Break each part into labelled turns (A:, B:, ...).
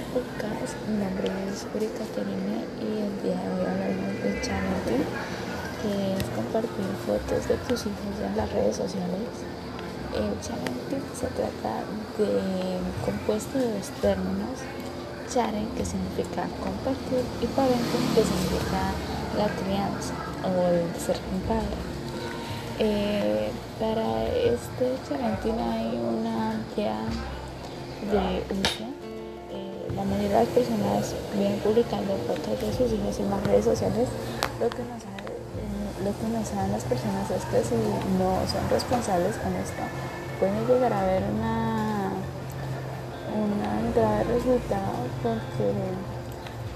A: todos, mi nombre es Uri Caterina y el día de hoy hablaremos del challenge que es compartir fotos de tus hijos en las redes sociales. El challenge se trata de un compuesto de dos términos, charen que significa compartir y parente que significa la crianza o el ser compadre. Eh, para este challenge hay una amplia de uso. La mayoría de las personas vienen publicando fotos de sus hijos en las redes sociales. Lo que no saben, eh, lo que no saben las personas es que si no son responsables con esto, pueden llegar a ver una, una de resultado porque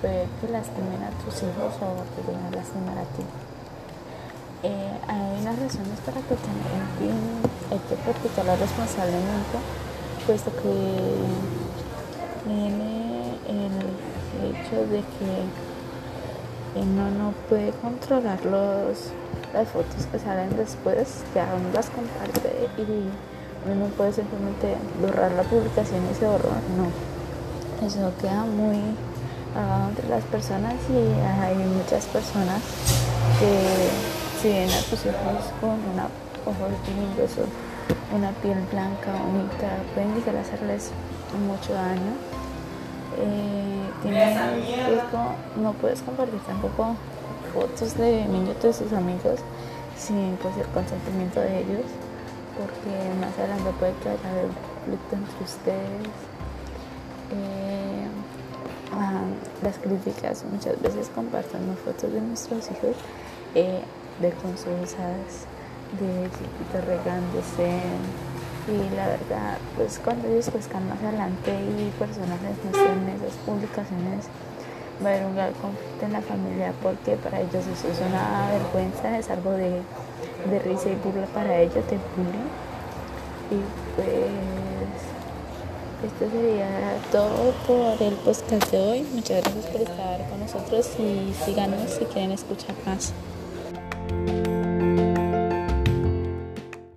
A: puede que lastimen a tus hijos o te vayan a lastimar a ti. Eh, hay unas razones para que también hay que practicarla responsablemente puesto que tiene el hecho de que uno no puede controlar los, las fotos que salen después, que aún las comparte y uno no puede simplemente borrar la publicación y se borra, no. Eso queda muy entre las personas y hay muchas personas que si ven a tus hijos con una ojos lindos una piel blanca, bonita, pueden llegar a hacerles mucho daño. Eh, riesgo, no puedes compartir tampoco fotos de niños de sus amigos sin pues, el consentimiento de ellos, porque más adelante puede que haya conflicto entre ustedes. Eh, ah, las críticas muchas veces compartimos fotos de nuestros hijos eh, de vergonzosas de chiquitos regándose y la verdad pues cuando ellos crezcan más adelante y personas les muestren esas publicaciones va a haber un gran conflicto en la familia porque para ellos eso es una vergüenza, es algo de, de risa y burla para ellos, de bullying y pues esto sería todo por el podcast de hoy. Muchas gracias por estar con nosotros y síganos si quieren escuchar más.